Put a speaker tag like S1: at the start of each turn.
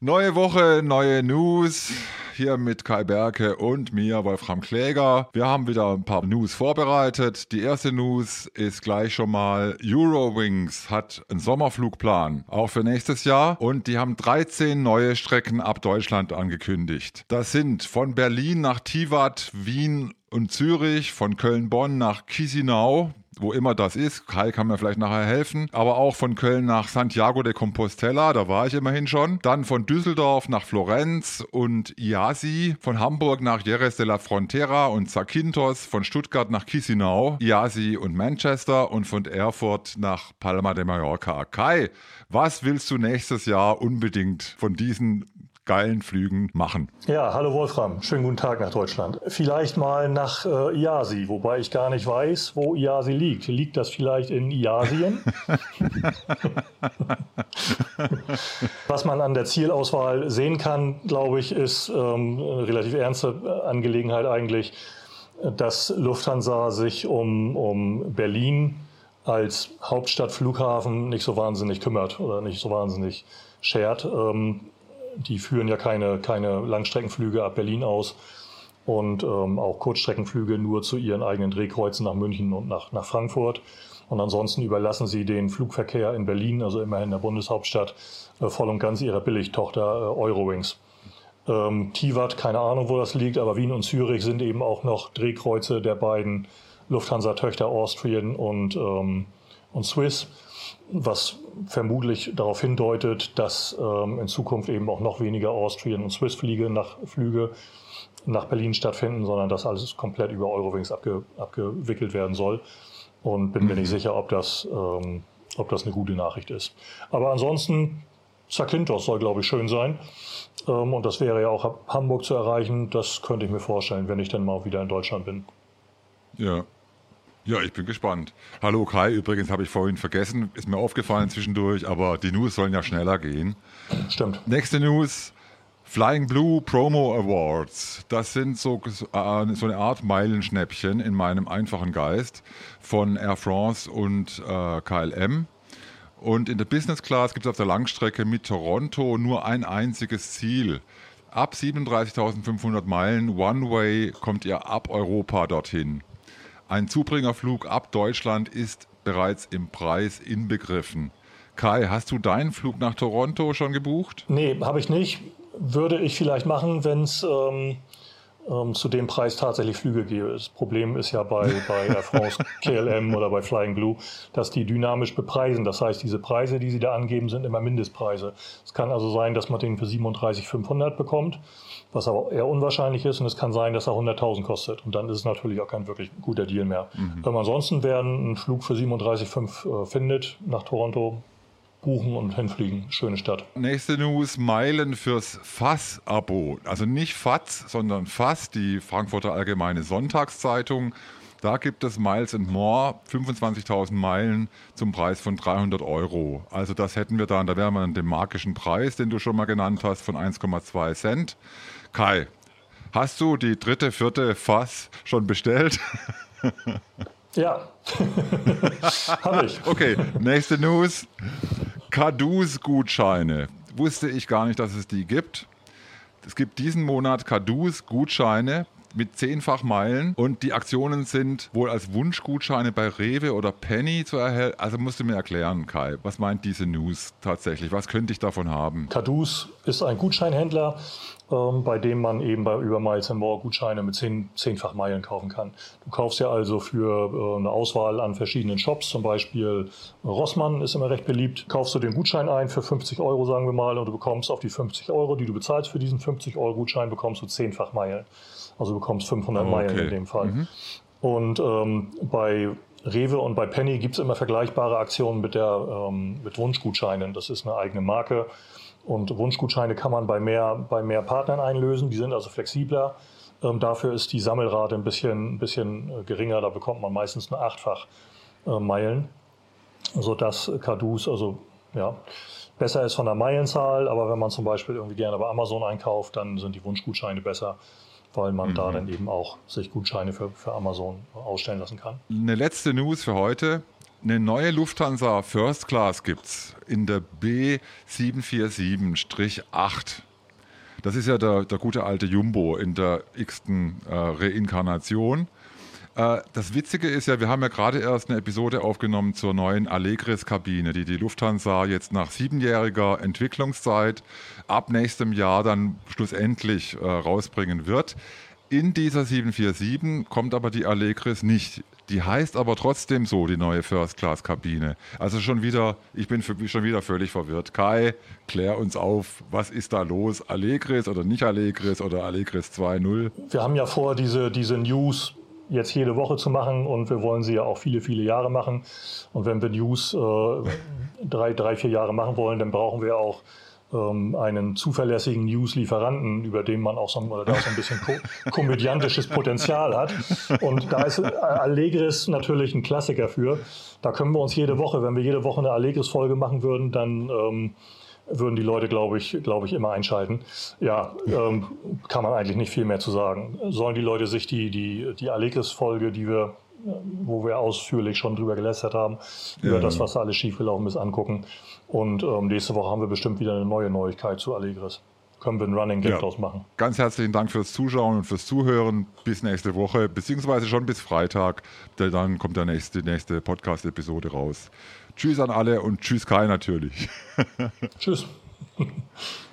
S1: Neue Woche, neue News. Hier mit Kai Berke und mir, Wolfram Kläger. Wir haben wieder ein paar News vorbereitet. Die erste News ist gleich schon mal, Eurowings hat einen Sommerflugplan, auch für nächstes Jahr. Und die haben 13 neue Strecken ab Deutschland angekündigt. Das sind von Berlin nach Tivat, Wien und Zürich, von Köln-Bonn nach Chisinau, wo immer das ist. Kai kann mir vielleicht nachher helfen. Aber auch von Köln nach Santiago de Compostela, da war ich immerhin schon. Dann von Düsseldorf nach Florenz und Iasi. Von Hamburg nach Jerez de la Frontera und Zakynthos. Von Stuttgart nach Chisinau, Iasi und Manchester. Und von Erfurt nach Palma de Mallorca. Kai, was willst du nächstes Jahr unbedingt von diesen geilen Flügen machen.
S2: Ja, hallo Wolfram, schönen guten Tag nach Deutschland. Vielleicht mal nach äh, Iasi, wobei ich gar nicht weiß, wo Iasi liegt. Liegt das vielleicht in Iasien? Was man an der Zielauswahl sehen kann, glaube ich, ist ähm, eine relativ ernste Angelegenheit eigentlich, dass Lufthansa sich um, um Berlin als Hauptstadtflughafen nicht so wahnsinnig kümmert oder nicht so wahnsinnig schert. Ähm, die führen ja keine, keine Langstreckenflüge ab Berlin aus und ähm, auch Kurzstreckenflüge nur zu ihren eigenen Drehkreuzen nach München und nach, nach Frankfurt. Und ansonsten überlassen sie den Flugverkehr in Berlin, also immerhin der Bundeshauptstadt, äh, voll und ganz ihrer Billigtochter äh, Eurowings. Ähm, Tivat, keine Ahnung, wo das liegt, aber Wien und Zürich sind eben auch noch Drehkreuze der beiden Lufthansa-Töchter Austrian und, ähm, und Swiss was vermutlich darauf hindeutet, dass ähm, in Zukunft eben auch noch weniger Austrian und Swiss Flüge nach, Flüge nach Berlin stattfinden, sondern dass alles komplett über Eurowings abge, abgewickelt werden soll. Und bin mir nicht sicher, ob das, ähm, ob das eine gute Nachricht ist. Aber ansonsten, Zakynthos soll, glaube ich, schön sein. Ähm, und das wäre ja auch Hamburg zu erreichen. Das könnte ich mir vorstellen, wenn ich dann mal wieder in Deutschland bin.
S1: Ja, ja, ich bin gespannt. Hallo Kai, übrigens habe ich vorhin vergessen, ist mir aufgefallen zwischendurch, aber die News sollen ja schneller gehen.
S2: Stimmt.
S1: Nächste News. Flying Blue Promo Awards. Das sind so, äh, so eine Art Meilenschnäppchen in meinem einfachen Geist von Air France und äh, KLM. Und in der Business Class gibt es auf der Langstrecke mit Toronto nur ein einziges Ziel. Ab 37.500 Meilen One Way kommt ihr ab Europa dorthin. Ein Zubringerflug ab Deutschland ist bereits im Preis inbegriffen. Kai, hast du deinen Flug nach Toronto schon gebucht?
S2: Nee, habe ich nicht. Würde ich vielleicht machen, wenn es ähm, ähm, zu dem Preis tatsächlich Flüge gäbe. Das Problem ist ja bei, bei Air France, KLM oder bei Flying Blue, dass die dynamisch bepreisen. Das heißt, diese Preise, die sie da angeben, sind immer Mindestpreise. Es kann also sein, dass man den für 37,500 bekommt was aber eher unwahrscheinlich ist. Und es kann sein, dass er 100.000 kostet. Und dann ist es natürlich auch kein wirklich guter Deal mehr. Mhm. Wenn man ansonsten wer einen Flug für 37,5 äh, findet nach Toronto, buchen und hinfliegen. Schöne Stadt.
S1: Nächste News: Meilen fürs FAS-Abo. Also nicht FATS, sondern FAS, die Frankfurter Allgemeine Sonntagszeitung. Da gibt es Miles and More, 25.000 Meilen zum Preis von 300 Euro. Also das hätten wir dann, da wären wir an dem magischen Preis, den du schon mal genannt hast, von 1,2 Cent. Kai, hast du die dritte, vierte Fass schon bestellt?
S2: Ja, habe ich.
S1: Okay, nächste News. Kadus-Gutscheine. Wusste ich gar nicht, dass es die gibt. Es gibt diesen Monat Kadus-Gutscheine mit zehnfach Meilen und die Aktionen sind wohl als Wunschgutscheine bei Rewe oder Penny zu erhalten. Also musst du mir erklären, Kai, was meint diese News tatsächlich? Was könnte ich davon haben?
S2: Kadus ist ein Gutscheinhändler, ähm, bei dem man eben bei über Miles More Gutscheine mit zehn, zehnfach Meilen kaufen kann. Du kaufst ja also für äh, eine Auswahl an verschiedenen Shops, zum Beispiel Rossmann ist immer recht beliebt, kaufst du den Gutschein ein für 50 Euro, sagen wir mal, und du bekommst auf die 50 Euro, die du bezahlst für diesen 50 Euro Gutschein, bekommst du zehnfach Meilen. Also du bekommst 500 oh, Meilen in dem Fall. Mhm. Und ähm, bei Rewe und bei Penny gibt es immer vergleichbare Aktionen mit, der, ähm, mit Wunschgutscheinen. Das ist eine eigene Marke. Und Wunschgutscheine kann man bei mehr, bei mehr Partnern einlösen. Die sind also flexibler. Ähm, dafür ist die Sammelrate ein bisschen, ein bisschen äh, geringer. Da bekommt man meistens nur achtfach äh, Meilen, sodass Kadus also ja, besser ist von der Meilenzahl. Aber wenn man zum Beispiel irgendwie gerne bei Amazon einkauft, dann sind die Wunschgutscheine besser weil man mhm. da dann eben auch sich Gutscheine für, für Amazon ausstellen lassen kann.
S1: Eine letzte News für heute. Eine neue Lufthansa First Class gibt es in der B747-8. Das ist ja der, der gute alte Jumbo in der x-ten äh, Reinkarnation. Äh, das Witzige ist ja, wir haben ja gerade erst eine Episode aufgenommen zur neuen Allegris-Kabine, die die Lufthansa jetzt nach siebenjähriger Entwicklungszeit ab nächstem Jahr dann schlussendlich äh, rausbringen wird. In dieser 747 kommt aber die Allegris nicht. Die heißt aber trotzdem so, die neue First-Class-Kabine. Also schon wieder, ich bin für, schon wieder völlig verwirrt. Kai, klär uns auf, was ist da los? Allegris oder nicht Allegris oder Allegris 2.0?
S2: Wir haben ja vor, diese, diese News jetzt jede Woche zu machen und wir wollen sie ja auch viele, viele Jahre machen. Und wenn wir News äh, drei, drei, vier Jahre machen wollen, dann brauchen wir auch einen zuverlässigen News-Lieferanten, über den man auch so, oder der auch so ein bisschen ko komödiantisches Potenzial hat. Und da ist Allegris natürlich ein Klassiker für. Da können wir uns jede Woche, wenn wir jede Woche eine Allegris-Folge machen würden, dann ähm, würden die Leute, glaube ich, glaube ich, immer einschalten. Ja, ähm, kann man eigentlich nicht viel mehr zu sagen. Sollen die Leute sich die, die, die Allegris-Folge, die wir wo wir ausführlich schon drüber gelästert haben, über ja. das, was da alles schiefgelaufen ist, angucken. Und ähm, nächste Woche haben wir bestimmt wieder eine neue Neuigkeit zu Allegris. Können wir einen Running Gag ja. draus machen.
S1: Ganz herzlichen Dank fürs Zuschauen und fürs Zuhören. Bis nächste Woche, beziehungsweise schon bis Freitag. Dann kommt der nächste, die nächste Podcast-Episode raus. Tschüss an alle und tschüss Kai natürlich.
S2: tschüss.